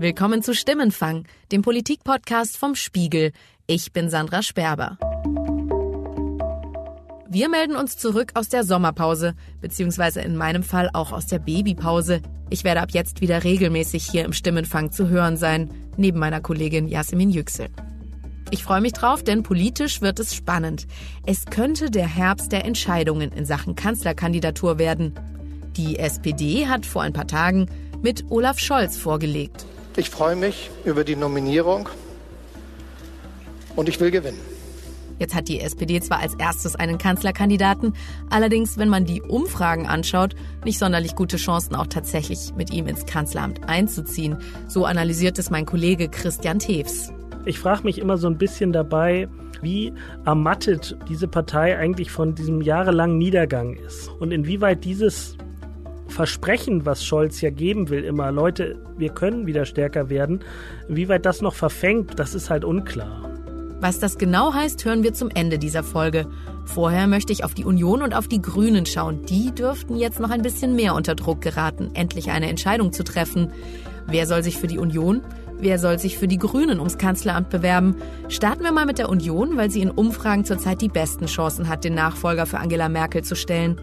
Willkommen zu Stimmenfang, dem Politikpodcast vom Spiegel. Ich bin Sandra Sperber. Wir melden uns zurück aus der Sommerpause, beziehungsweise in meinem Fall auch aus der Babypause. Ich werde ab jetzt wieder regelmäßig hier im Stimmenfang zu hören sein, neben meiner Kollegin Jasmin Yüksel. Ich freue mich drauf, denn politisch wird es spannend. Es könnte der Herbst der Entscheidungen in Sachen Kanzlerkandidatur werden. Die SPD hat vor ein paar Tagen mit Olaf Scholz vorgelegt. Ich freue mich über die Nominierung und ich will gewinnen. Jetzt hat die SPD zwar als erstes einen Kanzlerkandidaten, allerdings, wenn man die Umfragen anschaut, nicht sonderlich gute Chancen, auch tatsächlich mit ihm ins Kanzleramt einzuziehen. So analysiert es mein Kollege Christian Tews. Ich frage mich immer so ein bisschen dabei, wie ermattet diese Partei eigentlich von diesem jahrelangen Niedergang ist und inwieweit dieses Versprechen, was Scholz ja geben will, immer, Leute, wir können wieder stärker werden, wie weit das noch verfängt, das ist halt unklar. Was das genau heißt, hören wir zum Ende dieser Folge. Vorher möchte ich auf die Union und auf die Grünen schauen. Die dürften jetzt noch ein bisschen mehr unter Druck geraten, endlich eine Entscheidung zu treffen. Wer soll sich für die Union, wer soll sich für die Grünen ums Kanzleramt bewerben? Starten wir mal mit der Union, weil sie in Umfragen zurzeit die besten Chancen hat, den Nachfolger für Angela Merkel zu stellen.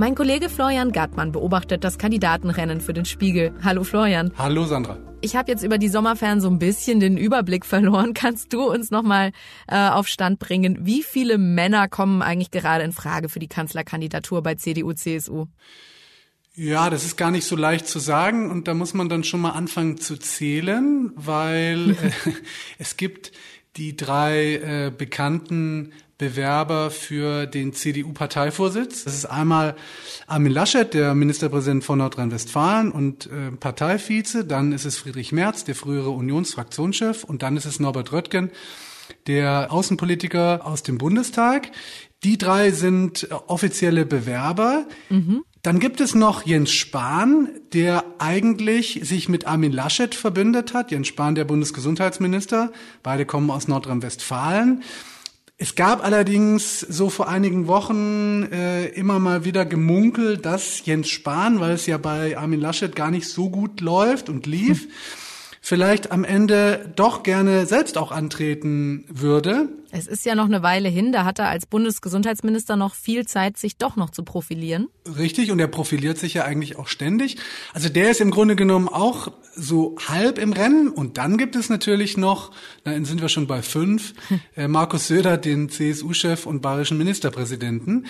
Mein Kollege Florian Gartmann beobachtet das Kandidatenrennen für den Spiegel. Hallo Florian. Hallo Sandra. Ich habe jetzt über die Sommerferien so ein bisschen den Überblick verloren. Kannst du uns nochmal äh, auf Stand bringen? Wie viele Männer kommen eigentlich gerade in Frage für die Kanzlerkandidatur bei CDU, CSU? Ja, das ist gar nicht so leicht zu sagen und da muss man dann schon mal anfangen zu zählen, weil äh, es gibt die drei äh, bekannten Bewerber für den CDU-Parteivorsitz. Das ist einmal Armin Laschet, der Ministerpräsident von Nordrhein-Westfalen und äh, Parteivize. Dann ist es Friedrich Merz, der frühere Unionsfraktionschef. Und dann ist es Norbert Röttgen, der Außenpolitiker aus dem Bundestag. Die drei sind offizielle Bewerber. Mhm. Dann gibt es noch Jens Spahn, der eigentlich sich mit Armin Laschet verbündet hat. Jens Spahn, der Bundesgesundheitsminister. Beide kommen aus Nordrhein-Westfalen. Es gab allerdings so vor einigen Wochen äh, immer mal wieder Gemunkel, dass Jens Spahn, weil es ja bei Armin Laschet gar nicht so gut läuft und lief. vielleicht am Ende doch gerne selbst auch antreten würde. Es ist ja noch eine Weile hin, da hat er als Bundesgesundheitsminister noch viel Zeit, sich doch noch zu profilieren. Richtig, und er profiliert sich ja eigentlich auch ständig. Also der ist im Grunde genommen auch so halb im Rennen. Und dann gibt es natürlich noch, dann sind wir schon bei fünf, äh, Markus Söder, den CSU-Chef und bayerischen Ministerpräsidenten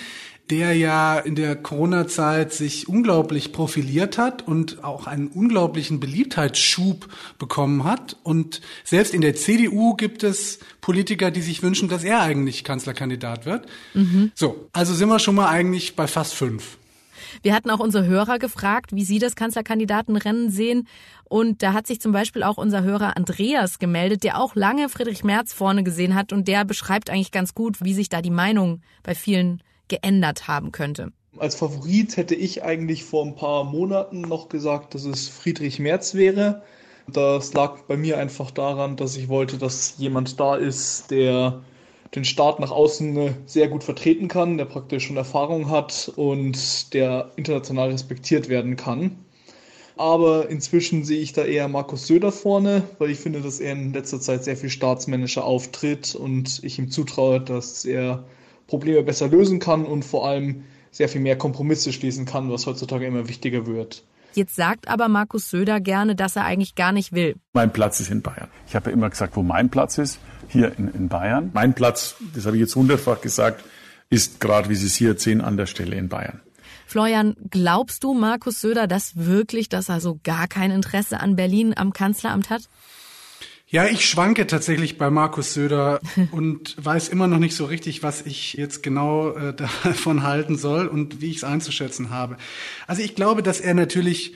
der ja in der Corona-Zeit sich unglaublich profiliert hat und auch einen unglaublichen Beliebtheitsschub bekommen hat. Und selbst in der CDU gibt es Politiker, die sich wünschen, dass er eigentlich Kanzlerkandidat wird. Mhm. So, also sind wir schon mal eigentlich bei fast fünf. Wir hatten auch unsere Hörer gefragt, wie sie das Kanzlerkandidatenrennen sehen. Und da hat sich zum Beispiel auch unser Hörer Andreas gemeldet, der auch lange Friedrich Merz vorne gesehen hat. Und der beschreibt eigentlich ganz gut, wie sich da die Meinung bei vielen geändert haben könnte. Als Favorit hätte ich eigentlich vor ein paar Monaten noch gesagt, dass es Friedrich Merz wäre. Das lag bei mir einfach daran, dass ich wollte, dass jemand da ist, der den Staat nach außen sehr gut vertreten kann, der praktisch schon Erfahrung hat und der international respektiert werden kann. Aber inzwischen sehe ich da eher Markus Söder vorne, weil ich finde, dass er in letzter Zeit sehr viel staatsmännischer auftritt und ich ihm zutraue, dass er Probleme besser lösen kann und vor allem sehr viel mehr Kompromisse schließen kann, was heutzutage immer wichtiger wird. Jetzt sagt aber Markus Söder gerne, dass er eigentlich gar nicht will. Mein Platz ist in Bayern. Ich habe ja immer gesagt, wo mein Platz ist, hier in, in Bayern. Mein Platz, das habe ich jetzt hundertfach gesagt, ist gerade, wie Sie es hier sehen, an der Stelle in Bayern. Florian, glaubst du Markus Söder das wirklich, dass er so gar kein Interesse an Berlin am Kanzleramt hat? Ja, ich schwanke tatsächlich bei Markus Söder und weiß immer noch nicht so richtig, was ich jetzt genau äh, davon halten soll und wie ich es einzuschätzen habe. Also ich glaube, dass er natürlich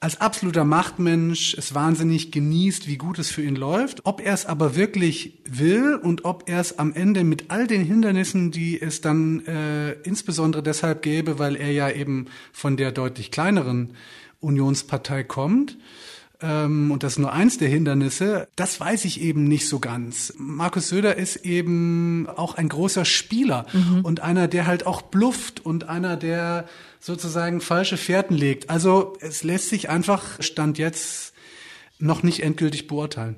als absoluter Machtmensch es wahnsinnig genießt, wie gut es für ihn läuft. Ob er es aber wirklich will und ob er es am Ende mit all den Hindernissen, die es dann äh, insbesondere deshalb gäbe, weil er ja eben von der deutlich kleineren Unionspartei kommt, und das ist nur eins der Hindernisse, das weiß ich eben nicht so ganz. Markus Söder ist eben auch ein großer Spieler mhm. und einer, der halt auch blufft und einer, der sozusagen falsche Fährten legt. Also es lässt sich einfach, stand jetzt noch nicht endgültig beurteilen.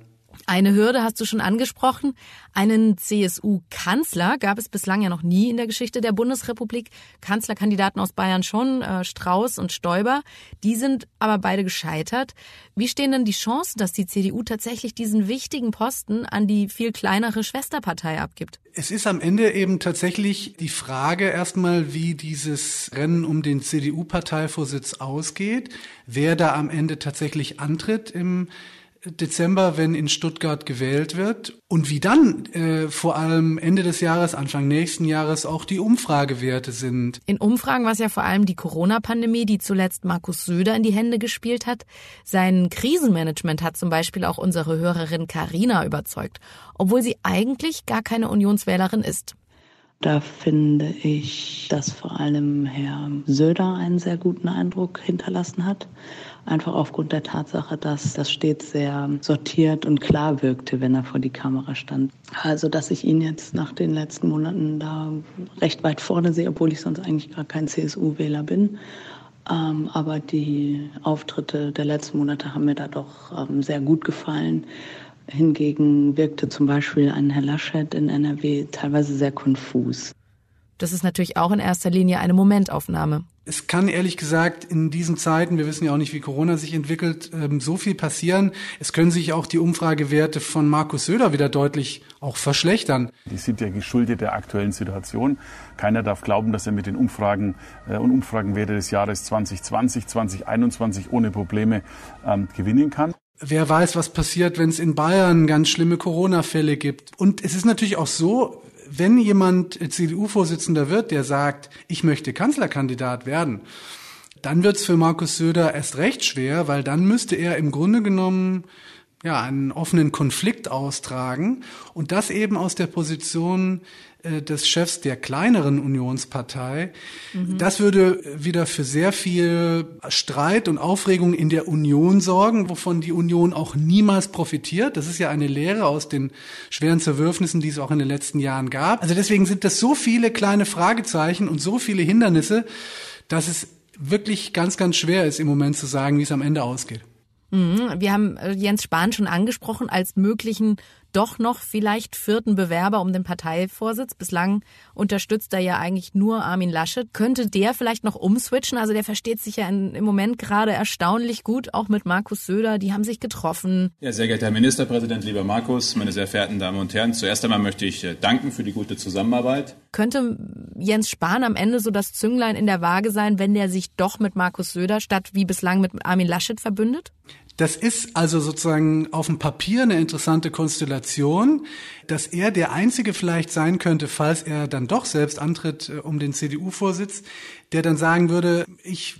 Eine Hürde hast du schon angesprochen. Einen CSU-Kanzler gab es bislang ja noch nie in der Geschichte der Bundesrepublik. Kanzlerkandidaten aus Bayern schon, äh, Strauß und Stoiber. Die sind aber beide gescheitert. Wie stehen denn die Chancen, dass die CDU tatsächlich diesen wichtigen Posten an die viel kleinere Schwesterpartei abgibt? Es ist am Ende eben tatsächlich die Frage erstmal, wie dieses Rennen um den CDU-Parteivorsitz ausgeht, wer da am Ende tatsächlich antritt im Dezember, wenn in Stuttgart gewählt wird und wie dann äh, vor allem Ende des Jahres, Anfang nächsten Jahres auch die Umfragewerte sind. In Umfragen war es ja vor allem die Corona-Pandemie, die zuletzt Markus Söder in die Hände gespielt hat. Sein Krisenmanagement hat zum Beispiel auch unsere Hörerin Karina überzeugt, obwohl sie eigentlich gar keine Unionswählerin ist. Da finde ich, dass vor allem Herr Söder einen sehr guten Eindruck hinterlassen hat einfach aufgrund der Tatsache, dass das stets sehr sortiert und klar wirkte, wenn er vor die Kamera stand. Also, dass ich ihn jetzt nach den letzten Monaten da recht weit vorne sehe, obwohl ich sonst eigentlich gar kein CSU-Wähler bin. Ähm, aber die Auftritte der letzten Monate haben mir da doch ähm, sehr gut gefallen. Hingegen wirkte zum Beispiel ein Herr Laschet in NRW teilweise sehr konfus. Das ist natürlich auch in erster Linie eine Momentaufnahme. Es kann ehrlich gesagt in diesen Zeiten, wir wissen ja auch nicht, wie Corona sich entwickelt, ähm, so viel passieren. Es können sich auch die Umfragewerte von Markus Söder wieder deutlich auch verschlechtern. Die sind ja geschuldet der aktuellen Situation. Keiner darf glauben, dass er mit den Umfragen äh, und Umfragenwerte des Jahres 2020, 2021 ohne Probleme ähm, gewinnen kann. Wer weiß, was passiert, wenn es in Bayern ganz schlimme Corona-Fälle gibt. Und es ist natürlich auch so, wenn jemand CDU-Vorsitzender wird, der sagt, ich möchte Kanzlerkandidat werden, dann wird es für Markus Söder erst recht schwer, weil dann müsste er im Grunde genommen ja einen offenen Konflikt austragen und das eben aus der Position des Chefs der kleineren Unionspartei. Mhm. Das würde wieder für sehr viel Streit und Aufregung in der Union sorgen, wovon die Union auch niemals profitiert. Das ist ja eine Lehre aus den schweren Zerwürfnissen, die es auch in den letzten Jahren gab. Also deswegen sind das so viele kleine Fragezeichen und so viele Hindernisse, dass es wirklich ganz, ganz schwer ist, im Moment zu sagen, wie es am Ende ausgeht. Mhm. Wir haben äh, Jens Spahn schon angesprochen als möglichen doch noch vielleicht vierten Bewerber um den Parteivorsitz. Bislang unterstützt er ja eigentlich nur Armin Laschet. Könnte der vielleicht noch umswitchen? Also der versteht sich ja in, im Moment gerade erstaunlich gut, auch mit Markus Söder. Die haben sich getroffen. Ja, sehr geehrter Herr Ministerpräsident, lieber Markus, meine sehr verehrten Damen und Herren, zuerst einmal möchte ich äh, danken für die gute Zusammenarbeit. Könnte Jens Spahn am Ende so das Zünglein in der Waage sein, wenn der sich doch mit Markus Söder statt wie bislang mit Armin Laschet verbündet? Das ist also sozusagen auf dem Papier eine interessante Konstellation, dass er der Einzige vielleicht sein könnte, falls er dann doch selbst antritt äh, um den CDU-Vorsitz, der dann sagen würde, ich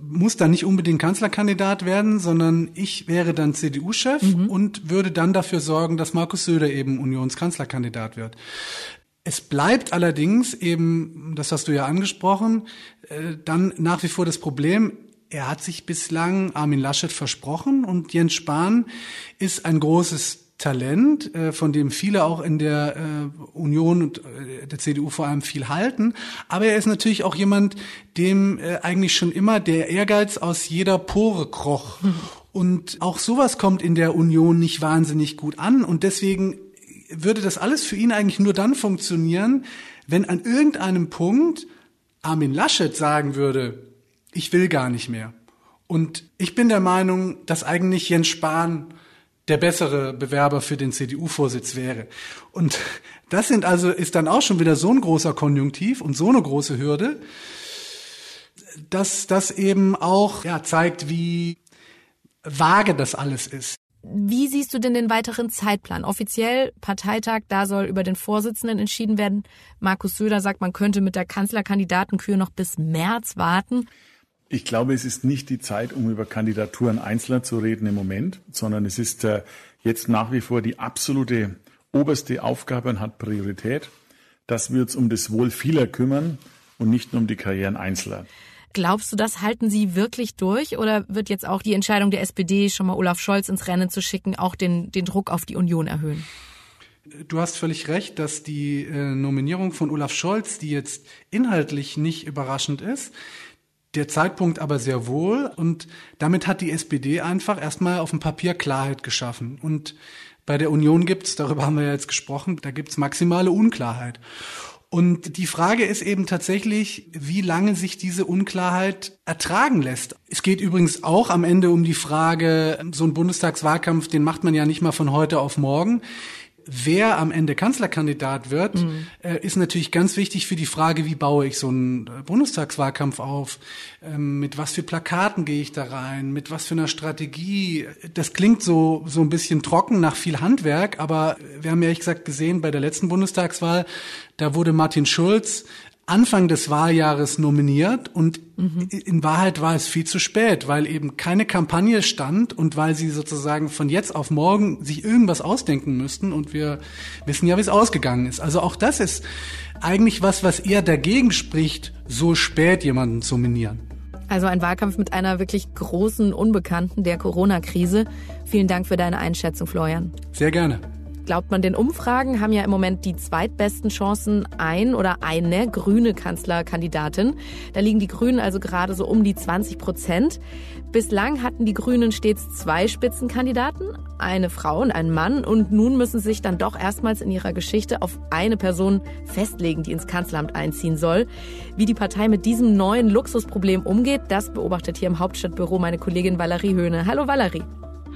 muss da nicht unbedingt Kanzlerkandidat werden, sondern ich wäre dann CDU-Chef mhm. und würde dann dafür sorgen, dass Markus Söder eben Unionskanzlerkandidat wird. Es bleibt allerdings eben, das hast du ja angesprochen, äh, dann nach wie vor das Problem, er hat sich bislang Armin Laschet versprochen und Jens Spahn ist ein großes Talent, äh, von dem viele auch in der äh, Union und äh, der CDU vor allem viel halten. Aber er ist natürlich auch jemand, dem eigentlich schon immer der Ehrgeiz aus jeder Pore kroch. Und auch sowas kommt in der Union nicht wahnsinnig gut an. Und deswegen würde das alles für ihn eigentlich nur dann funktionieren, wenn an irgendeinem Punkt Armin Laschet sagen würde, ich will gar nicht mehr. Und ich bin der Meinung, dass eigentlich Jens Spahn der bessere Bewerber für den CDU-Vorsitz wäre. Und das sind also, ist dann auch schon wieder so ein großer Konjunktiv und so eine große Hürde, dass das eben auch ja, zeigt, wie vage das alles ist. Wie siehst du denn den weiteren Zeitplan? Offiziell Parteitag, da soll über den Vorsitzenden entschieden werden. Markus Söder sagt, man könnte mit der Kanzlerkandidatenkür noch bis März warten. Ich glaube, es ist nicht die Zeit, um über Kandidaturen Einzelner zu reden im Moment, sondern es ist äh, jetzt nach wie vor die absolute oberste Aufgabe und hat Priorität, dass wir uns um das Wohl vieler kümmern und nicht nur um die Karrieren Einzelner. Glaubst du, das halten Sie wirklich durch oder wird jetzt auch die Entscheidung der SPD, schon mal Olaf Scholz ins Rennen zu schicken, auch den, den Druck auf die Union erhöhen? Du hast völlig recht, dass die äh, Nominierung von Olaf Scholz, die jetzt inhaltlich nicht überraschend ist, Der Zeitpunkt aber sehr wohl und damit hat die SPD einfach erstmal auf dem Papier Klarheit geschaffen. Und bei der Union gibt's, darüber haben wir ja jetzt gesprochen, da gibt's maximale Unklarheit. Und die Frage ist eben tatsächlich, wie lange sich diese Unklarheit ertragen lässt. Es geht übrigens auch am Ende um die Frage, so ein Bundestagswahlkampf, den macht man ja nicht mal von heute auf morgen wer am Ende Kanzlerkandidat wird, mhm. äh, ist natürlich ganz wichtig für die Frage, wie baue ich so einen äh, Bundestagswahlkampf auf? Ähm, mit was für Plakaten gehe ich da rein? Mit was für einer Strategie? Das klingt so, so ein bisschen trocken nach viel Handwerk, aber wir haben ehrlich gesagt gesehen bei der letzten Bundestagswahl, da wurde Martin Schulz Anfang des Wahljahres nominiert und mhm. in Wahrheit war es viel zu spät, weil eben keine Kampagne stand und weil sie sozusagen von jetzt auf morgen sich irgendwas ausdenken müssten und wir wissen ja, wie es ausgegangen ist. Also auch das ist eigentlich was, was eher dagegen spricht, so spät jemanden zu nominieren. Also ein Wahlkampf mit einer wirklich großen Unbekannten der Corona-Krise. Vielen Dank für deine Einschätzung, Florian. Sehr gerne. Glaubt man den Umfragen, haben ja im Moment die zweitbesten Chancen ein oder eine grüne Kanzlerkandidatin. Da liegen die Grünen also gerade so um die 20 Prozent. Bislang hatten die Grünen stets zwei Spitzenkandidaten, eine Frau und einen Mann. Und nun müssen sie sich dann doch erstmals in ihrer Geschichte auf eine Person festlegen, die ins Kanzleramt einziehen soll. Wie die Partei mit diesem neuen Luxusproblem umgeht, das beobachtet hier im Hauptstadtbüro meine Kollegin Valerie Höhne. Hallo Valerie.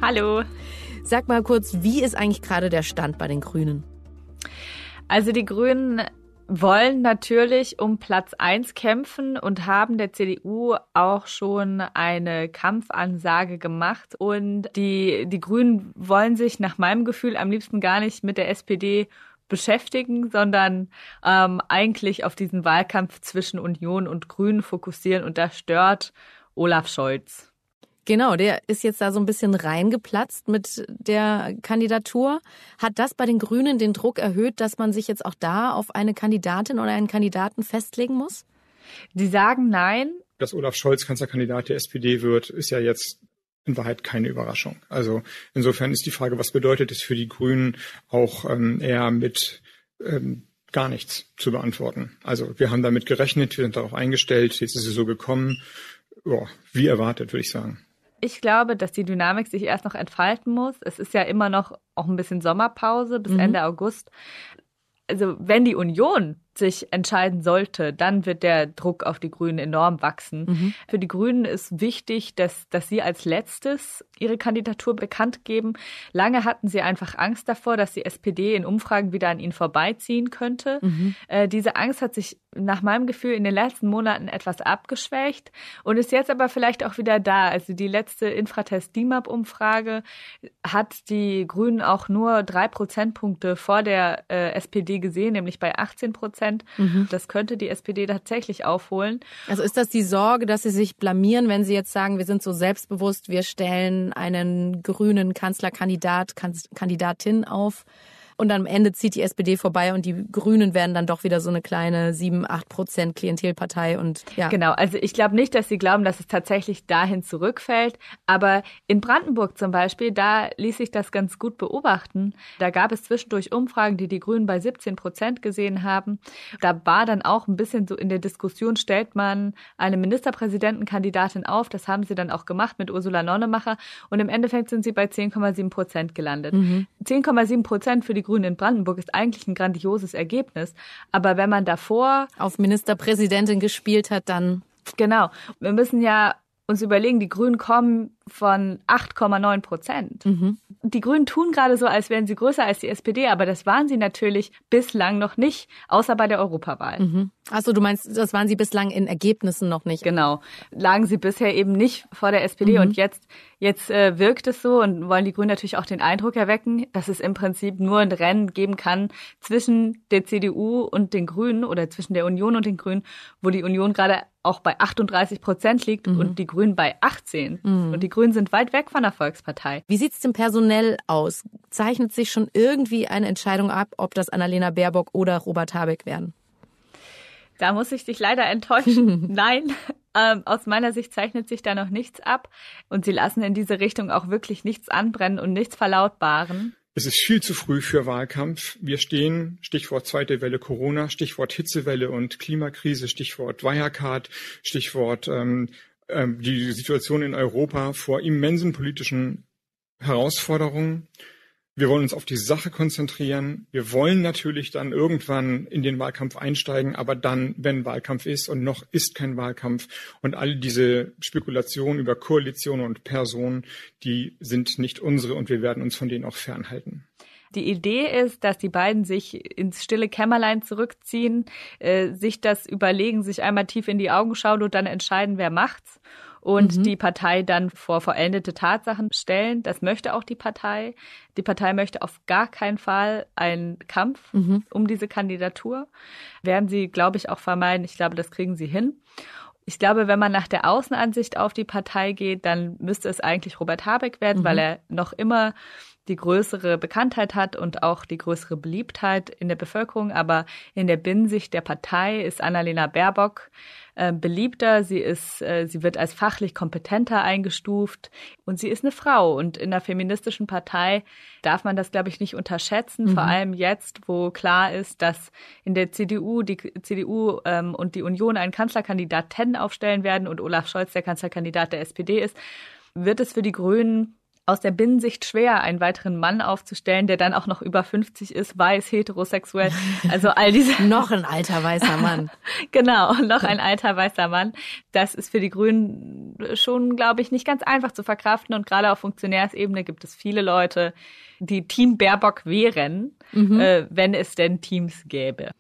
Hallo. Sag mal kurz, wie ist eigentlich gerade der Stand bei den Grünen? Also die Grünen wollen natürlich um Platz eins kämpfen und haben der CDU auch schon eine Kampfansage gemacht. Und die, die Grünen wollen sich nach meinem Gefühl am liebsten gar nicht mit der SPD beschäftigen, sondern ähm, eigentlich auf diesen Wahlkampf zwischen Union und Grünen fokussieren. Und das stört Olaf Scholz. Genau, der ist jetzt da so ein bisschen reingeplatzt mit der Kandidatur. Hat das bei den Grünen den Druck erhöht, dass man sich jetzt auch da auf eine Kandidatin oder einen Kandidaten festlegen muss? Die sagen nein. Dass Olaf Scholz Kanzlerkandidat der SPD wird, ist ja jetzt in Wahrheit keine Überraschung. Also insofern ist die Frage, was bedeutet es für die Grünen auch ähm, eher mit ähm, gar nichts zu beantworten. Also wir haben damit gerechnet, wir sind darauf eingestellt, jetzt ist es so gekommen. Ja, wie erwartet, würde ich sagen. Ich glaube, dass die Dynamik sich erst noch entfalten muss. Es ist ja immer noch auch ein bisschen Sommerpause bis mhm. Ende August. Also wenn die Union sich entscheiden sollte, dann wird der Druck auf die Grünen enorm wachsen. Mhm. Für die Grünen ist wichtig, dass, dass sie als letztes ihre Kandidatur bekannt geben. Lange hatten sie einfach Angst davor, dass die SPD in Umfragen wieder an ihnen vorbeiziehen könnte. Mhm. Äh, diese Angst hat sich nach meinem Gefühl in den letzten Monaten etwas abgeschwächt und ist jetzt aber vielleicht auch wieder da. Also die letzte Infratest-DIMAP-Umfrage hat die Grünen auch nur drei Prozentpunkte vor der äh, SPD gesehen, nämlich bei 18 Prozent. Prozent. Mhm. Das könnte die SPD tatsächlich aufholen. Also ist das die Sorge, dass sie sich blamieren, wenn sie jetzt sagen, wir sind so selbstbewusst, wir stellen einen grünen Kanzlerkandidat, Kandidatin auf? Und am Ende zieht die SPD vorbei und die Grünen werden dann doch wieder so eine kleine 7, 8 Prozent Klientelpartei und ja. Genau, also ich glaube nicht, dass sie glauben, dass es tatsächlich dahin zurückfällt. Aber in Brandenburg zum Beispiel, da ließ sich das ganz gut beobachten. Da gab es zwischendurch Umfragen, die die Grünen bei 17 Prozent gesehen haben. Da war dann auch ein bisschen so in der Diskussion, stellt man eine Ministerpräsidentenkandidatin auf. Das haben sie dann auch gemacht mit Ursula Nonnemacher. Und im Endeffekt sind sie bei 10,7 Prozent gelandet. Mhm. 10,7 Prozent für die Grünen in Brandenburg ist eigentlich ein grandioses Ergebnis. Aber wenn man davor auf Ministerpräsidentin gespielt hat, dann Genau. Wir müssen ja uns überlegen, die Grünen kommen von 8,9 Prozent. Mhm. Die Grünen tun gerade so, als wären sie größer als die SPD, aber das waren sie natürlich bislang noch nicht, außer bei der Europawahl. Mhm. Achso, du meinst, das waren sie bislang in Ergebnissen noch nicht? Genau. Lagen sie bisher eben nicht vor der SPD mhm. und jetzt, jetzt äh, wirkt es so und wollen die Grünen natürlich auch den Eindruck erwecken, dass es im Prinzip nur ein Rennen geben kann zwischen der CDU und den Grünen oder zwischen der Union und den Grünen, wo die Union gerade auch bei 38 Prozent liegt mhm. und die Grünen bei 18. Mhm. Und die Grünen sind weit weg von der Volkspartei. Wie sieht's denn personell aus? Zeichnet sich schon irgendwie eine Entscheidung ab, ob das Annalena Baerbock oder Robert Habeck werden? Da muss ich dich leider enttäuschen. Nein, ähm, aus meiner Sicht zeichnet sich da noch nichts ab und sie lassen in diese Richtung auch wirklich nichts anbrennen und nichts verlautbaren. Es ist viel zu früh für Wahlkampf. Wir stehen, Stichwort zweite Welle Corona, Stichwort Hitzewelle und Klimakrise, Stichwort Wirecard, Stichwort ähm, ähm, die Situation in Europa vor immensen politischen Herausforderungen. Wir wollen uns auf die Sache konzentrieren. Wir wollen natürlich dann irgendwann in den Wahlkampf einsteigen, aber dann, wenn Wahlkampf ist und noch ist kein Wahlkampf und all diese Spekulationen über Koalitionen und Personen, die sind nicht unsere und wir werden uns von denen auch fernhalten. Die Idee ist, dass die beiden sich ins stille Kämmerlein zurückziehen, äh, sich das überlegen, sich einmal tief in die Augen schauen und dann entscheiden, wer macht's und mhm. die Partei dann vor vollendete Tatsachen stellen. Das möchte auch die Partei. Die Partei möchte auf gar keinen Fall einen Kampf mhm. um diese Kandidatur. Werden sie, glaube ich, auch vermeiden. Ich glaube, das kriegen sie hin. Ich glaube, wenn man nach der Außenansicht auf die Partei geht, dann müsste es eigentlich Robert Habeck werden, mhm. weil er noch immer die größere Bekanntheit hat und auch die größere Beliebtheit in der Bevölkerung. Aber in der Binnensicht der Partei ist Annalena Baerbock äh, beliebter, sie ist, äh, sie wird als fachlich kompetenter eingestuft und sie ist eine Frau. Und in der feministischen Partei darf man das, glaube ich, nicht unterschätzen, mhm. vor allem jetzt, wo klar ist, dass in der CDU die CDU ähm, und die Union einen Kanzlerkandidaten aufstellen werden und Olaf Scholz der Kanzlerkandidat der SPD ist, wird es für die Grünen aus der Binnensicht schwer, einen weiteren Mann aufzustellen, der dann auch noch über 50 ist, weiß, heterosexuell. Also all diese. noch ein alter weißer Mann. genau, noch ein alter weißer Mann. Das ist für die Grünen schon, glaube ich, nicht ganz einfach zu verkraften. Und gerade auf Funktionärsebene gibt es viele Leute, die Team Baerbock wären, mhm. äh, wenn es denn Teams gäbe.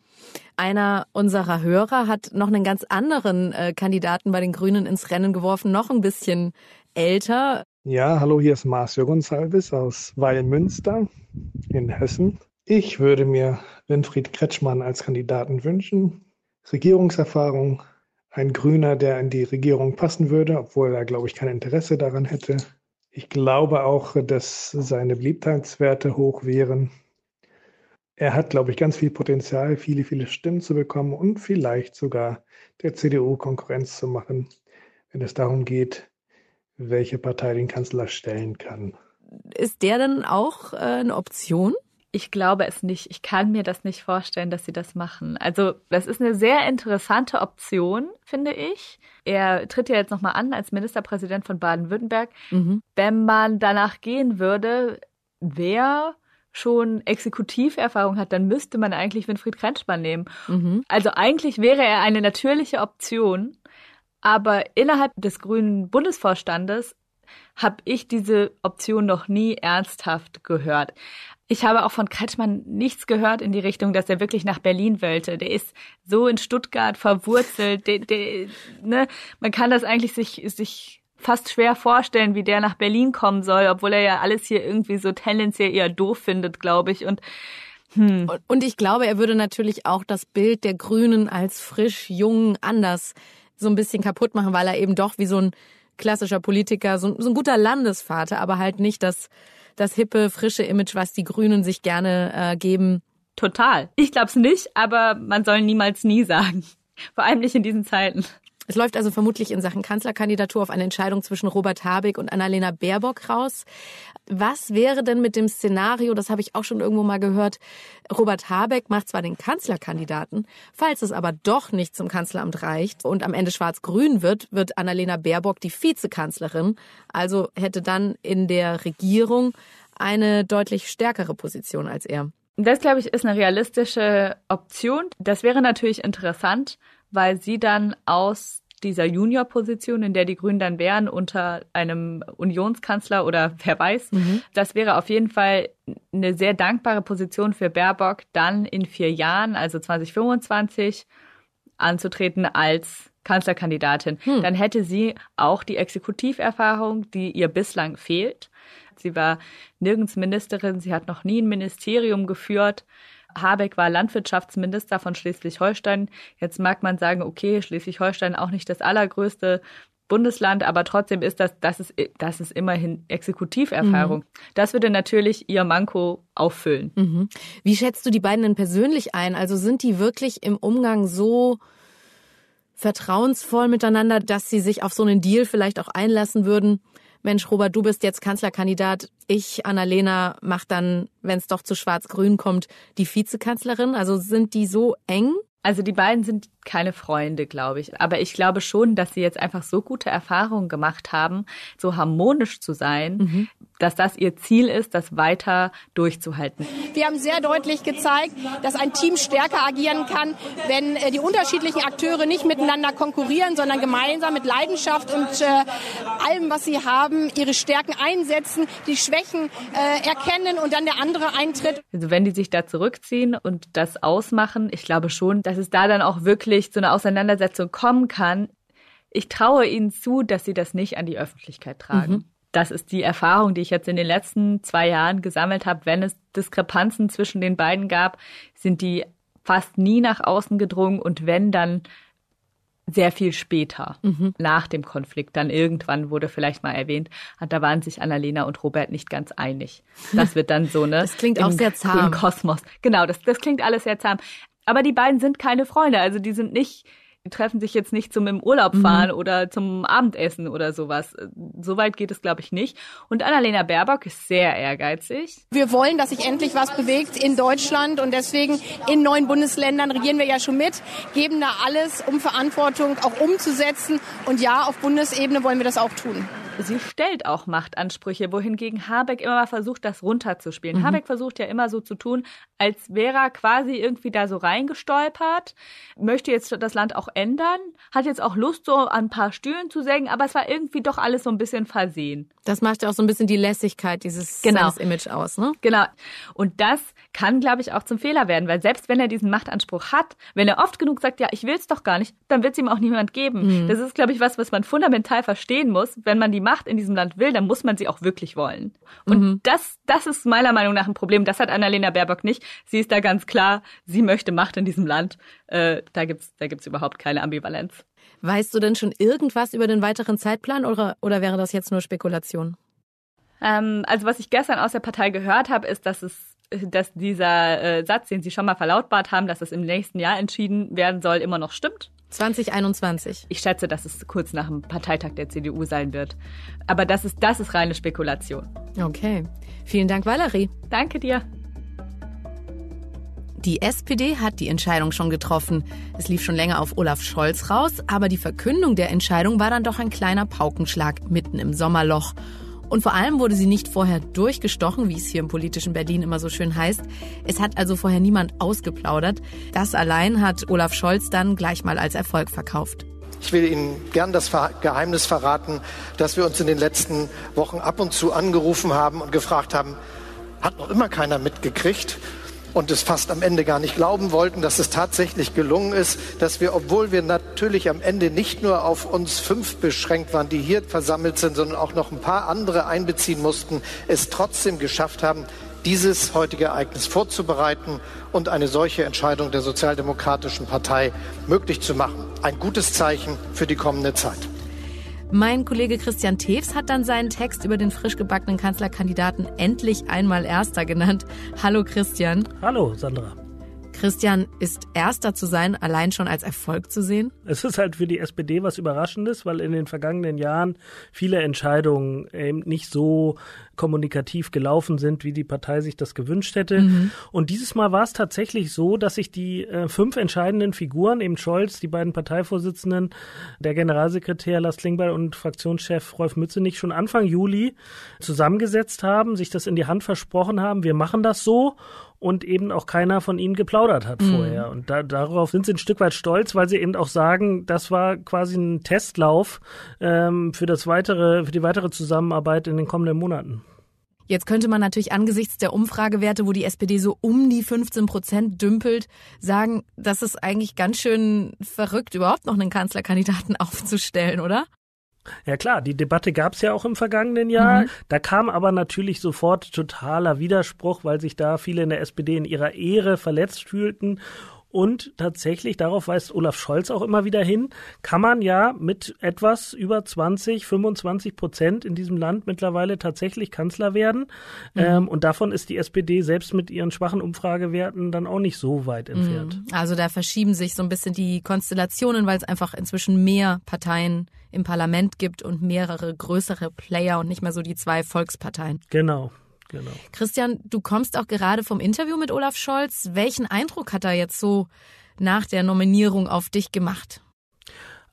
Einer unserer Hörer hat noch einen ganz anderen äh, Kandidaten bei den Grünen ins Rennen geworfen, noch ein bisschen älter. Ja, hallo, hier ist Marcio Gonsalves aus Weilmünster in Hessen. Ich würde mir Winfried Kretschmann als Kandidaten wünschen. Regierungserfahrung, ein Grüner, der in die Regierung passen würde, obwohl er, glaube ich, kein Interesse daran hätte. Ich glaube auch, dass seine Beliebtheitswerte hoch wären. Er hat, glaube ich, ganz viel Potenzial, viele, viele Stimmen zu bekommen und vielleicht sogar der CDU Konkurrenz zu machen, wenn es darum geht, welche Partei den Kanzler stellen kann. Ist der dann auch äh, eine Option? Ich glaube es nicht. Ich kann mir das nicht vorstellen, dass sie das machen. Also, das ist eine sehr interessante Option, finde ich. Er tritt ja jetzt nochmal an als Ministerpräsident von Baden-Württemberg. Mhm. Wenn man danach gehen würde, wer schon Exekutiverfahrung hat, dann müsste man eigentlich Winfried Kretschmann nehmen. Mhm. Also eigentlich wäre er eine natürliche Option. Aber innerhalb des grünen Bundesvorstandes habe ich diese Option noch nie ernsthaft gehört. Ich habe auch von Kretschmann nichts gehört in die Richtung, dass er wirklich nach Berlin wollte. Der ist so in Stuttgart verwurzelt. Der, der, ne? Man kann das eigentlich sich, sich fast schwer vorstellen, wie der nach Berlin kommen soll, obwohl er ja alles hier irgendwie so tendenziell eher doof findet, glaube ich. Und hm. Und ich glaube, er würde natürlich auch das Bild der Grünen als frisch, jung, anders so ein bisschen kaputt machen, weil er eben doch wie so ein klassischer Politiker, so, so ein guter Landesvater, aber halt nicht das, das hippe, frische Image, was die Grünen sich gerne äh, geben. Total. Ich glaub's nicht, aber man soll niemals nie sagen. Vor allem nicht in diesen Zeiten. Es läuft also vermutlich in Sachen Kanzlerkandidatur auf eine Entscheidung zwischen Robert Habeck und Annalena Baerbock raus. Was wäre denn mit dem Szenario, das habe ich auch schon irgendwo mal gehört, Robert Habeck macht zwar den Kanzlerkandidaten, falls es aber doch nicht zum Kanzleramt reicht und am Ende schwarz-grün wird, wird Annalena Baerbock die Vizekanzlerin, also hätte dann in der Regierung eine deutlich stärkere Position als er. Das, glaube ich, ist eine realistische Option. Das wäre natürlich interessant, weil sie dann aus dieser Junior-Position, in der die Grünen dann wären, unter einem Unionskanzler oder wer weiß. Mhm. Das wäre auf jeden Fall eine sehr dankbare Position für Baerbock, dann in vier Jahren, also 2025, anzutreten als Kanzlerkandidatin. Hm. Dann hätte sie auch die Exekutiverfahrung, die ihr bislang fehlt. Sie war nirgends Ministerin, sie hat noch nie ein Ministerium geführt. Habeck war Landwirtschaftsminister von Schleswig-Holstein. Jetzt mag man sagen, okay, Schleswig-Holstein auch nicht das allergrößte Bundesland, aber trotzdem ist das, das ist, das ist immerhin Exekutiverfahrung. Mhm. Das würde natürlich ihr Manko auffüllen. Mhm. Wie schätzt du die beiden denn persönlich ein? Also sind die wirklich im Umgang so vertrauensvoll miteinander, dass sie sich auf so einen Deal vielleicht auch einlassen würden, Mensch, Robert, du bist jetzt Kanzlerkandidat. Ich, Annalena, mach dann, wenn es doch zu Schwarz-Grün kommt, die Vizekanzlerin. Also sind die so eng? Also die beiden sind keine Freunde, glaube ich. Aber ich glaube schon, dass sie jetzt einfach so gute Erfahrungen gemacht haben, so harmonisch zu sein, mhm. dass das ihr Ziel ist, das weiter durchzuhalten. Wir haben sehr deutlich gezeigt, dass ein Team stärker agieren kann, wenn äh, die unterschiedlichen Akteure nicht miteinander konkurrieren, sondern gemeinsam mit Leidenschaft und äh, allem, was sie haben, ihre Stärken einsetzen, die Schwächen äh, erkennen und dann der andere eintritt. Also wenn die sich da zurückziehen und das ausmachen, ich glaube schon, dass es da dann auch wirklich wirklich zu einer Auseinandersetzung kommen kann, ich traue ihnen zu, dass sie das nicht an die Öffentlichkeit tragen. Mhm. Das ist die Erfahrung, die ich jetzt in den letzten zwei Jahren gesammelt habe. Wenn es Diskrepanzen zwischen den beiden gab, sind die fast nie nach außen gedrungen und wenn dann sehr viel später, mhm. nach dem Konflikt, dann irgendwann wurde vielleicht mal erwähnt, da waren sich Annalena und Robert nicht ganz einig. Das wird dann so, ne? Das klingt auch sehr zahm. Kosmos. Genau, das, das klingt alles sehr zahm. Aber die beiden sind keine Freunde, also die sind nicht, die treffen sich jetzt nicht zum im Urlaub mhm. fahren mhm. oder zum Abendessen oder sowas. Soweit geht es, glaube ich, nicht. Und Annalena Baerbock ist sehr ehrgeizig. Wir wollen, dass sich endlich was bewegt in Deutschland und deswegen in neuen Bundesländern regieren wir ja schon mit, geben da alles, um Verantwortung auch umzusetzen. Und ja, auf Bundesebene wollen wir das auch tun sie stellt auch Machtansprüche, wohingegen Habeck immer mal versucht, das runterzuspielen. Mhm. Habeck versucht ja immer so zu tun, als wäre er quasi irgendwie da so reingestolpert, möchte jetzt das Land auch ändern, hat jetzt auch Lust, so an ein paar Stühlen zu sägen, aber es war irgendwie doch alles so ein bisschen versehen. Das macht ja auch so ein bisschen die Lässigkeit dieses genau. Image aus, ne? Genau. Und das kann, glaube ich, auch zum Fehler werden, weil selbst wenn er diesen Machtanspruch hat, wenn er oft genug sagt, ja, ich will es doch gar nicht, dann wird es ihm auch niemand geben. Mhm. Das ist, glaube ich, was, was man fundamental verstehen muss, wenn man die Macht in diesem Land will, dann muss man sie auch wirklich wollen. Und mhm. das, das ist meiner Meinung nach ein Problem. Das hat Annalena Baerbock nicht. Sie ist da ganz klar, sie möchte Macht in diesem Land. Äh, da gibt's, da gibt's überhaupt keine Ambivalenz. Weißt du denn schon irgendwas über den weiteren Zeitplan oder, oder wäre das jetzt nur Spekulation? Ähm, also was ich gestern aus der Partei gehört habe, ist, dass es dass dieser äh, Satz, den Sie schon mal verlautbart haben, dass es im nächsten Jahr entschieden werden soll, immer noch stimmt. 2021. Ich schätze, dass es kurz nach dem Parteitag der CDU sein wird. Aber das ist, das ist reine Spekulation. Okay. Vielen Dank, Valerie. Danke dir. Die SPD hat die Entscheidung schon getroffen. Es lief schon länger auf Olaf Scholz raus, aber die Verkündung der Entscheidung war dann doch ein kleiner Paukenschlag mitten im Sommerloch. Und vor allem wurde sie nicht vorher durchgestochen, wie es hier im politischen Berlin immer so schön heißt. Es hat also vorher niemand ausgeplaudert. Das allein hat Olaf Scholz dann gleich mal als Erfolg verkauft. Ich will Ihnen gern das Geheimnis verraten, dass wir uns in den letzten Wochen ab und zu angerufen haben und gefragt haben, hat noch immer keiner mitgekriegt? Und es fast am Ende gar nicht glauben wollten, dass es tatsächlich gelungen ist, dass wir, obwohl wir natürlich am Ende nicht nur auf uns fünf beschränkt waren, die hier versammelt sind, sondern auch noch ein paar andere einbeziehen mussten, es trotzdem geschafft haben, dieses heutige Ereignis vorzubereiten und eine solche Entscheidung der Sozialdemokratischen Partei möglich zu machen. Ein gutes Zeichen für die kommende Zeit. Mein Kollege Christian Tews hat dann seinen Text über den frisch gebackenen Kanzlerkandidaten endlich einmal Erster genannt. Hallo Christian. Hallo Sandra. Christian, ist Erster zu sein allein schon als Erfolg zu sehen? Es ist halt für die SPD was Überraschendes, weil in den vergangenen Jahren viele Entscheidungen eben nicht so kommunikativ gelaufen sind, wie die Partei sich das gewünscht hätte. Mhm. Und dieses Mal war es tatsächlich so, dass sich die äh, fünf entscheidenden Figuren, eben Scholz, die beiden Parteivorsitzenden, der Generalsekretär Lars Klingbeil und Fraktionschef Rolf Mützenich schon Anfang Juli zusammengesetzt haben, sich das in die Hand versprochen haben, wir machen das so und eben auch keiner von ihnen geplaudert hat mhm. vorher. Und da, darauf sind sie ein Stück weit stolz, weil sie eben auch sagen, das war quasi ein Testlauf ähm, für das weitere, für die weitere Zusammenarbeit in den kommenden Monaten. Jetzt könnte man natürlich angesichts der Umfragewerte, wo die SPD so um die 15 Prozent dümpelt, sagen, das ist eigentlich ganz schön verrückt, überhaupt noch einen Kanzlerkandidaten aufzustellen, oder? Ja klar, die Debatte gab es ja auch im vergangenen Jahr. Mhm. Da kam aber natürlich sofort totaler Widerspruch, weil sich da viele in der SPD in ihrer Ehre verletzt fühlten Und tatsächlich, darauf weist Olaf Scholz auch immer wieder hin, kann man ja mit etwas über 20, 25 Prozent in diesem Land mittlerweile tatsächlich Kanzler werden. Mhm. Ähm, und davon ist die SPD selbst mit ihren schwachen Umfragewerten dann auch nicht so weit entfernt. Mhm. Also da verschieben sich so ein bisschen die Konstellationen, weil es einfach inzwischen mehr Parteien im Parlament gibt und mehrere größere Player und nicht mehr so die zwei Volksparteien. Genau. Genau. Christian, du kommst auch gerade vom Interview mit Olaf Scholz. Welchen Eindruck hat er jetzt so nach der Nominierung auf dich gemacht?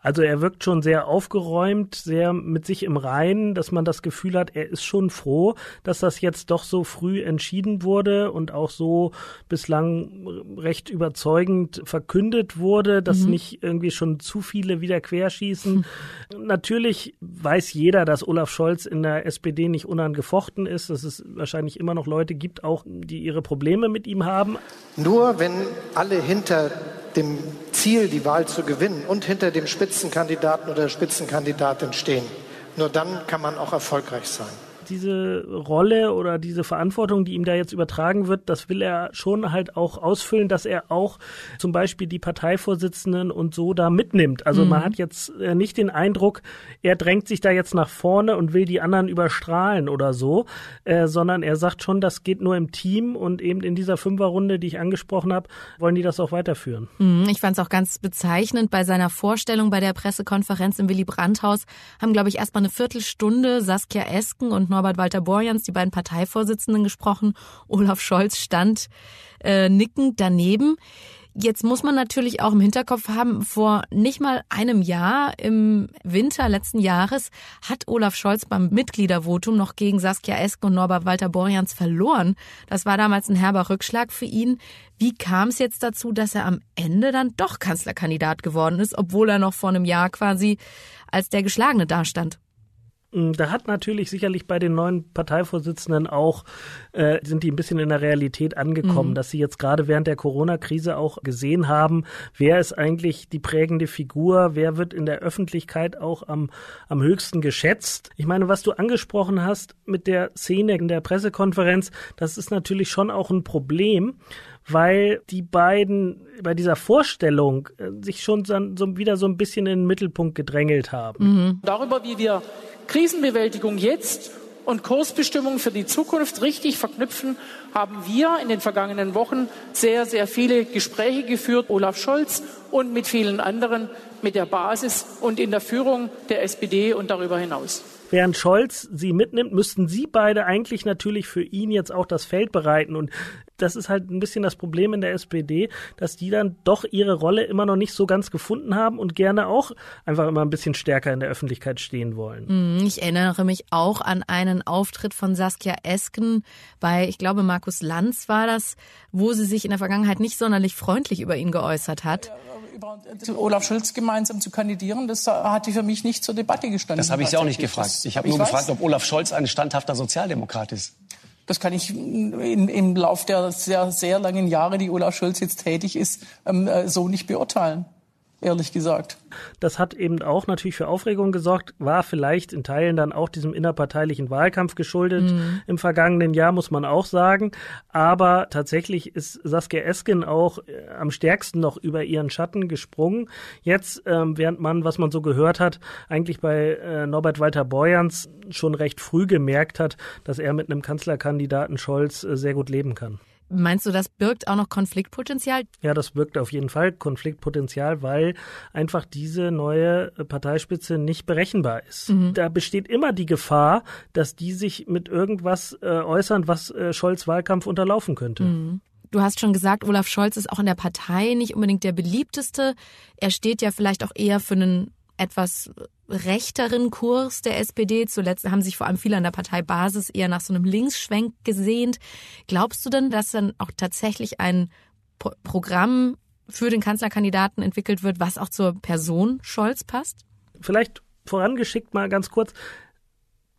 Also er wirkt schon sehr aufgeräumt, sehr mit sich im Reinen, dass man das Gefühl hat, er ist schon froh, dass das jetzt doch so früh entschieden wurde und auch so bislang recht überzeugend verkündet wurde, dass mhm. nicht irgendwie schon zu viele wieder querschießen. Mhm. Natürlich weiß jeder, dass Olaf Scholz in der SPD nicht unangefochten ist, dass es wahrscheinlich immer noch Leute gibt, auch die ihre Probleme mit ihm haben. Nur wenn alle hinter dem Ziel, die Wahl zu gewinnen und hinter dem Spitzenkandidaten oder Spitzenkandidatin stehen. Nur dann kann man auch erfolgreich sein diese Rolle oder diese Verantwortung, die ihm da jetzt übertragen wird, das will er schon halt auch ausfüllen, dass er auch zum Beispiel die Parteivorsitzenden und so da mitnimmt. Also mhm. man hat jetzt äh, nicht den Eindruck, er drängt sich da jetzt nach vorne und will die anderen überstrahlen oder so, äh, sondern er sagt schon, das geht nur im Team und eben in dieser Fünferrunde, die ich angesprochen habe, wollen die das auch weiterführen. Mhm, ich fand es auch ganz bezeichnend bei seiner Vorstellung bei der Pressekonferenz im Willy Brandt-Haus haben, glaube ich, erst mal eine Viertelstunde Saskia Esken und Norbert Walter Borjans, die beiden Parteivorsitzenden, gesprochen. Olaf Scholz stand äh, nickend daneben. Jetzt muss man natürlich auch im Hinterkopf haben, vor nicht mal einem Jahr, im Winter letzten Jahres, hat Olaf Scholz beim Mitgliedervotum noch gegen Saskia Esk und Norbert Walter Borjans verloren. Das war damals ein herber Rückschlag für ihn. Wie kam es jetzt dazu, dass er am Ende dann doch Kanzlerkandidat geworden ist, obwohl er noch vor einem Jahr quasi als der Geschlagene dastand? Da hat natürlich sicherlich bei den neuen Parteivorsitzenden auch, äh, sind die ein bisschen in der Realität angekommen, mhm. dass sie jetzt gerade während der Corona-Krise auch gesehen haben, wer ist eigentlich die prägende Figur, wer wird in der Öffentlichkeit auch am, am höchsten geschätzt. Ich meine, was du angesprochen hast mit der Szene in der Pressekonferenz, das ist natürlich schon auch ein Problem, weil die beiden bei dieser Vorstellung äh, sich schon so, so wieder so ein bisschen in den Mittelpunkt gedrängelt haben. Mhm. Darüber, wie wir Krisenbewältigung jetzt und Kursbestimmung für die Zukunft richtig verknüpfen, haben wir in den vergangenen Wochen sehr, sehr viele Gespräche geführt, Olaf Scholz und mit vielen anderen, mit der Basis und in der Führung der SPD und darüber hinaus. Während Scholz sie mitnimmt, müssten sie beide eigentlich natürlich für ihn jetzt auch das Feld bereiten. Und das ist halt ein bisschen das Problem in der SPD, dass die dann doch ihre Rolle immer noch nicht so ganz gefunden haben und gerne auch einfach immer ein bisschen stärker in der Öffentlichkeit stehen wollen. Mhm, ich erinnere mich auch an einen Auftritt von Saskia Esken bei, ich glaube, Markus Lanz war das, wo sie sich in der Vergangenheit nicht sonderlich freundlich über ihn geäußert hat. Olaf Scholz gemeinsam zu kandidieren, das hat für mich nicht zur Debatte gestanden. Das habe ich Sie auch nicht gefragt. Ich habe nur weiß. gefragt, ob Olaf Scholz ein standhafter Sozialdemokrat ist. Das kann ich in, im Lauf der sehr, sehr langen Jahre, die Olaf Scholz jetzt tätig ist, ähm, äh, so nicht beurteilen ehrlich gesagt. Das hat eben auch natürlich für Aufregung gesorgt, war vielleicht in Teilen dann auch diesem innerparteilichen Wahlkampf geschuldet mhm. im vergangenen Jahr, muss man auch sagen. Aber tatsächlich ist Saskia Esken auch äh, am stärksten noch über ihren Schatten gesprungen. Jetzt, ähm, während man, was man so gehört hat, eigentlich bei äh, Norbert Walter Borjans schon recht früh gemerkt hat, dass er mit einem Kanzlerkandidaten Scholz äh, sehr gut leben kann. Meinst du, das birgt auch noch Konfliktpotenzial? Ja, das birgt auf jeden Fall Konfliktpotenzial, weil einfach diese neue Parteispitze nicht berechenbar ist. Mhm. Da besteht immer die Gefahr, dass die sich mit irgendwas äh, äußern, was äh, Scholz Wahlkampf unterlaufen könnte. Mhm. Du hast schon gesagt, Olaf Scholz ist auch in der Partei nicht unbedingt der beliebteste. Er steht ja vielleicht auch eher für einen etwas rechteren Kurs der SPD. Zuletzt haben sich vor allem viele an der Parteibasis eher nach so einem Linksschwenk gesehnt. Glaubst du denn, dass dann auch tatsächlich ein Pro Programm für den Kanzlerkandidaten entwickelt wird, was auch zur Person Scholz passt? Vielleicht vorangeschickt mal ganz kurz.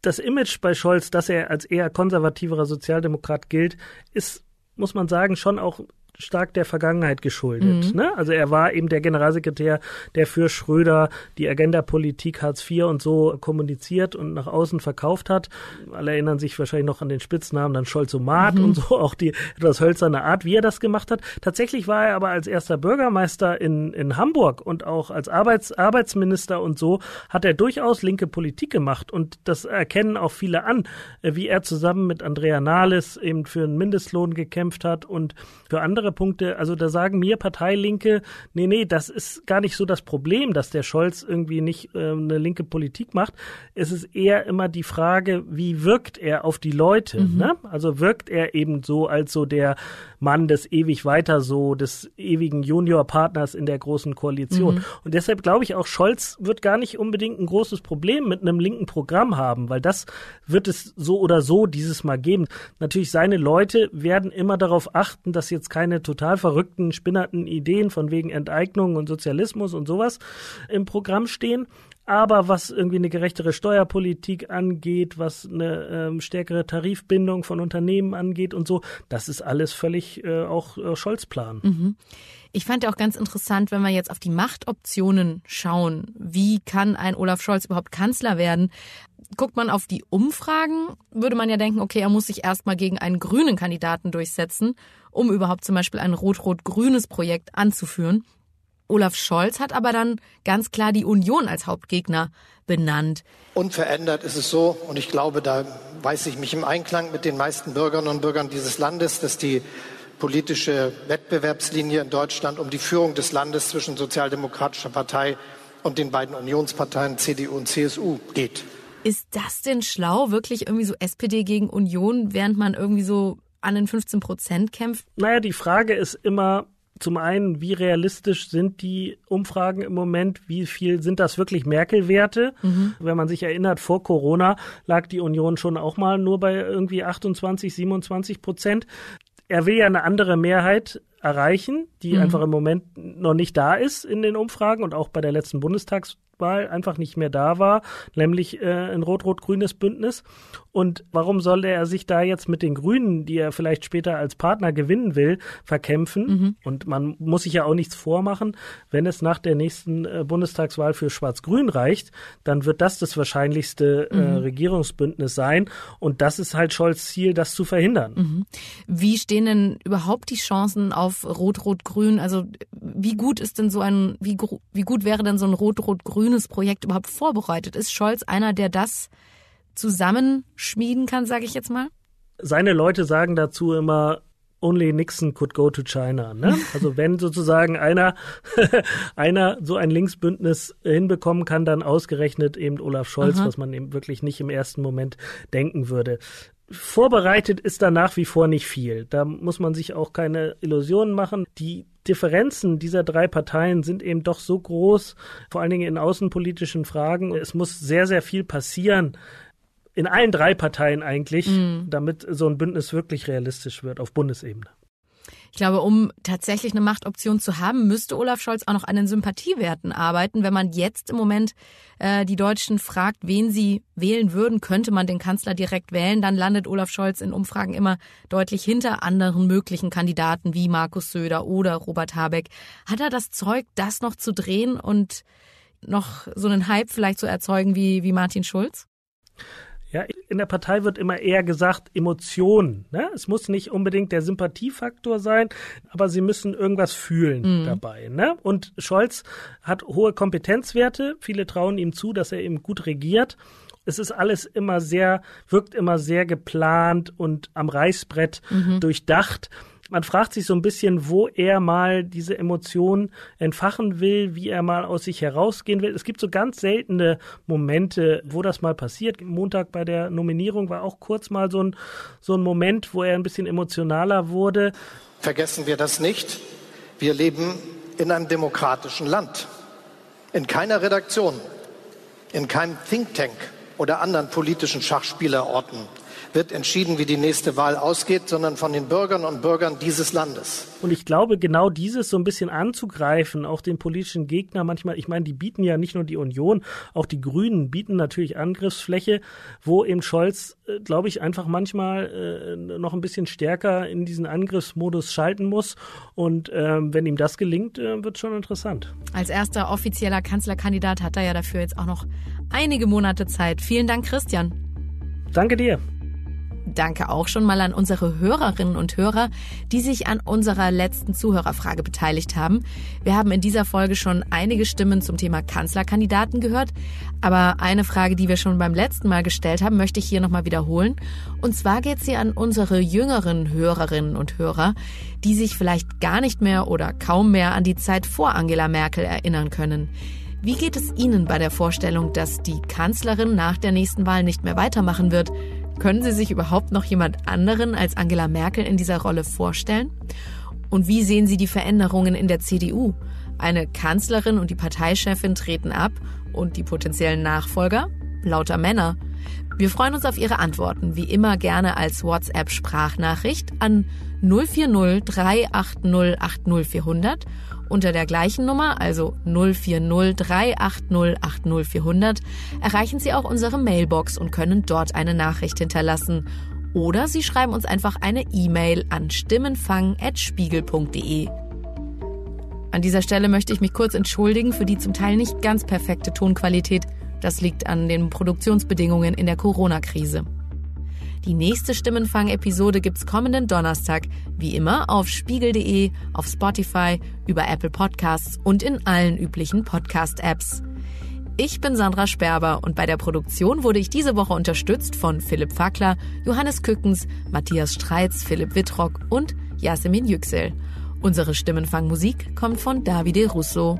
Das Image bei Scholz, dass er als eher konservativerer Sozialdemokrat gilt, ist, muss man sagen, schon auch stark der Vergangenheit geschuldet. Mhm. Ne? Also er war eben der Generalsekretär, der für Schröder die Agenda-Politik Hartz IV und so kommuniziert und nach außen verkauft hat. Alle erinnern sich wahrscheinlich noch an den Spitznamen, dann Scholz-O-Mat mhm. und so, auch die etwas hölzerne Art, wie er das gemacht hat. Tatsächlich war er aber als erster Bürgermeister in, in Hamburg und auch als Arbeits, Arbeitsminister und so hat er durchaus linke Politik gemacht und das erkennen auch viele an, wie er zusammen mit Andrea Nahles eben für einen Mindestlohn gekämpft hat und für andere Punkte. Also da sagen mir Parteilinke, nee, nee, das ist gar nicht so das Problem, dass der Scholz irgendwie nicht äh, eine linke Politik macht. Es ist eher immer die Frage, wie wirkt er auf die Leute? Mhm. Ne? Also wirkt er eben so als so der Mann des ewig weiter so, des ewigen Juniorpartners in der großen Koalition. Mhm. Und deshalb glaube ich auch, Scholz wird gar nicht unbedingt ein großes Problem mit einem linken Programm haben, weil das wird es so oder so dieses Mal geben. Natürlich seine Leute werden immer darauf achten, dass jetzt keine total verrückten, spinnerten Ideen von wegen Enteignung und Sozialismus und sowas im Programm stehen. Aber was irgendwie eine gerechtere Steuerpolitik angeht, was eine ähm, stärkere Tarifbindung von Unternehmen angeht und so, das ist alles völlig äh, auch äh, Scholz-Plan. Mhm. Ich fand ja auch ganz interessant, wenn wir jetzt auf die Machtoptionen schauen. Wie kann ein Olaf Scholz überhaupt Kanzler werden? Guckt man auf die Umfragen, würde man ja denken, okay, er muss sich erstmal gegen einen grünen Kandidaten durchsetzen, um überhaupt zum Beispiel ein rot-rot-grünes Projekt anzuführen. Olaf Scholz hat aber dann ganz klar die Union als Hauptgegner benannt. Unverändert ist es so, und ich glaube, da weiß ich mich im Einklang mit den meisten Bürgerinnen und Bürgern dieses Landes, dass die politische Wettbewerbslinie in Deutschland um die Führung des Landes zwischen Sozialdemokratischer Partei und den beiden Unionsparteien CDU und CSU geht. Ist das denn schlau, wirklich irgendwie so SPD gegen Union, während man irgendwie so an den 15 Prozent kämpft? Naja, die Frage ist immer, zum einen, wie realistisch sind die Umfragen im Moment? Wie viel sind das wirklich Merkel-Werte? Mhm. Wenn man sich erinnert, vor Corona lag die Union schon auch mal nur bei irgendwie 28, 27 Prozent. Er will ja eine andere Mehrheit erreichen, die mhm. einfach im Moment noch nicht da ist in den Umfragen und auch bei der letzten Bundestags Wahl einfach nicht mehr da war, nämlich äh, ein rot-rot-grünes Bündnis. Und warum soll er sich da jetzt mit den Grünen, die er vielleicht später als Partner gewinnen will, verkämpfen? Mhm. Und man muss sich ja auch nichts vormachen. Wenn es nach der nächsten äh, Bundestagswahl für Schwarz-Grün reicht, dann wird das das wahrscheinlichste äh, mhm. Regierungsbündnis sein. Und das ist halt Scholz Ziel, das zu verhindern. Mhm. Wie stehen denn überhaupt die Chancen auf Rot-Rot-Grün? Also wie gut ist denn so ein, wie, wie gut wäre denn so ein Rot-Rot-Grün grünes Projekt überhaupt vorbereitet? Ist Scholz einer, der das zusammenschmieden kann, sage ich jetzt mal? Seine Leute sagen dazu immer, only Nixon could go to China. Ne? Also wenn sozusagen einer, einer so ein Linksbündnis hinbekommen kann, dann ausgerechnet eben Olaf Scholz, Aha. was man eben wirklich nicht im ersten Moment denken würde. Vorbereitet ist da nach wie vor nicht viel. Da muss man sich auch keine Illusionen machen. Die Differenzen dieser drei Parteien sind eben doch so groß, vor allen Dingen in außenpolitischen Fragen. Es muss sehr, sehr viel passieren, in allen drei Parteien eigentlich, mhm. damit so ein Bündnis wirklich realistisch wird auf Bundesebene. Ich glaube, um tatsächlich eine Machtoption zu haben, müsste Olaf Scholz auch noch an den Sympathiewerten arbeiten. Wenn man jetzt im Moment äh, die Deutschen fragt, wen sie wählen würden, könnte man den Kanzler direkt wählen, dann landet Olaf Scholz in Umfragen immer deutlich hinter anderen möglichen Kandidaten wie Markus Söder oder Robert Habeck. Hat er das Zeug, das noch zu drehen und noch so einen Hype vielleicht zu erzeugen wie, wie Martin Schulz? Ja, in der Partei wird immer eher gesagt Emotionen. Ne? Es muss nicht unbedingt der Sympathiefaktor sein, aber sie müssen irgendwas fühlen mhm. dabei. Ne? Und Scholz hat hohe Kompetenzwerte. Viele trauen ihm zu, dass er eben gut regiert. Es ist alles immer sehr, wirkt immer sehr geplant und am Reißbrett mhm. durchdacht man fragt sich so ein bisschen, wo er mal diese Emotionen entfachen will, wie er mal aus sich herausgehen will. Es gibt so ganz seltene Momente, wo das mal passiert. Montag bei der Nominierung war auch kurz mal so ein, so ein Moment, wo er ein bisschen emotionaler wurde. Vergessen wir das nicht. Wir leben in einem demokratischen Land. In keiner Redaktion, in keinem Think Tank oder anderen politischen Schachspielerorten wird entschieden, wie die nächste Wahl ausgeht, sondern von den Bürgern und Bürgern dieses Landes. Und ich glaube, genau dieses so ein bisschen anzugreifen, auch den politischen Gegner manchmal, ich meine, die bieten ja nicht nur die Union, auch die Grünen bieten natürlich Angriffsfläche, wo eben Scholz, äh, glaube ich, einfach manchmal äh, noch ein bisschen stärker in diesen Angriffsmodus schalten muss. Und ähm, wenn ihm das gelingt, äh, wird schon interessant. Als erster offizieller Kanzlerkandidat hat er ja dafür jetzt auch noch einige Monate Zeit. Vielen Dank, Christian. Danke dir. Danke auch schon mal an unsere Hörerinnen und Hörer, die sich an unserer letzten Zuhörerfrage beteiligt haben. Wir haben in dieser Folge schon einige Stimmen zum Thema Kanzlerkandidaten gehört, aber eine Frage, die wir schon beim letzten Mal gestellt haben, möchte ich hier nochmal wiederholen. Und zwar geht sie an unsere jüngeren Hörerinnen und Hörer, die sich vielleicht gar nicht mehr oder kaum mehr an die Zeit vor Angela Merkel erinnern können. Wie geht es Ihnen bei der Vorstellung, dass die Kanzlerin nach der nächsten Wahl nicht mehr weitermachen wird? Können Sie sich überhaupt noch jemand anderen als Angela Merkel in dieser Rolle vorstellen? Und wie sehen Sie die Veränderungen in der CDU? Eine Kanzlerin und die Parteichefin treten ab und die potenziellen Nachfolger? Lauter Männer. Wir freuen uns auf Ihre Antworten, wie immer gerne als WhatsApp-Sprachnachricht an 040 380 80400 unter der gleichen Nummer, also 040 380 80400, erreichen Sie auch unsere Mailbox und können dort eine Nachricht hinterlassen. Oder Sie schreiben uns einfach eine E-Mail an stimmenfang.spiegel.de. An dieser Stelle möchte ich mich kurz entschuldigen für die zum Teil nicht ganz perfekte Tonqualität. Das liegt an den Produktionsbedingungen in der Corona-Krise. Die nächste Stimmenfang-Episode gibt's kommenden Donnerstag, wie immer auf spiegel.de, auf Spotify, über Apple Podcasts und in allen üblichen Podcast-Apps. Ich bin Sandra Sperber und bei der Produktion wurde ich diese Woche unterstützt von Philipp Fackler, Johannes Kückens, Matthias Streitz, Philipp Wittrock und Yasemin Yüksel. Unsere Stimmenfangmusik kommt von Davide Russo.